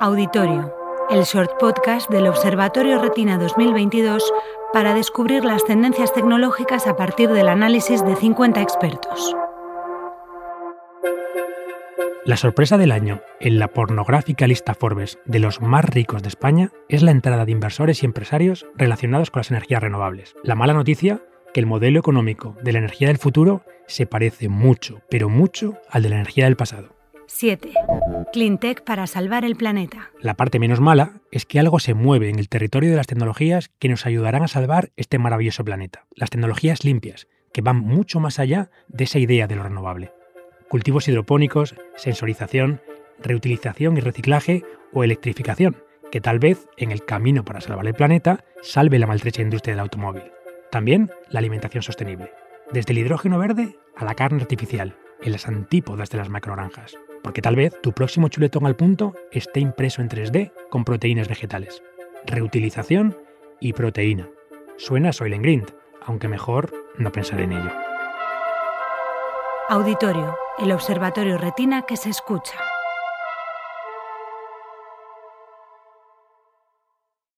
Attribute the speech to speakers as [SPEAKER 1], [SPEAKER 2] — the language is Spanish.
[SPEAKER 1] Auditorio, el short podcast del Observatorio Retina 2022 para descubrir las tendencias tecnológicas a partir del análisis de 50 expertos.
[SPEAKER 2] La sorpresa del año en la pornográfica lista Forbes de los más ricos de España es la entrada de inversores y empresarios relacionados con las energías renovables. La mala noticia, que el modelo económico de la energía del futuro se parece mucho, pero mucho al de la energía del pasado.
[SPEAKER 1] 7. Cleantech para salvar el planeta.
[SPEAKER 2] La parte menos mala es que algo se mueve en el territorio de las tecnologías que nos ayudarán a salvar este maravilloso planeta. Las tecnologías limpias, que van mucho más allá de esa idea de lo renovable cultivos hidropónicos, sensorización, reutilización y reciclaje o electrificación, que tal vez en el camino para salvar el planeta salve la maltrecha industria del automóvil. También la alimentación sostenible, desde el hidrógeno verde a la carne artificial, en las antípodas de las macroranjas, porque tal vez tu próximo chuletón al punto esté impreso en 3D con proteínas vegetales. Reutilización y proteína. Suena Soylent Green, aunque mejor no pensar en ello.
[SPEAKER 1] Auditorio, el Observatorio Retina que se escucha.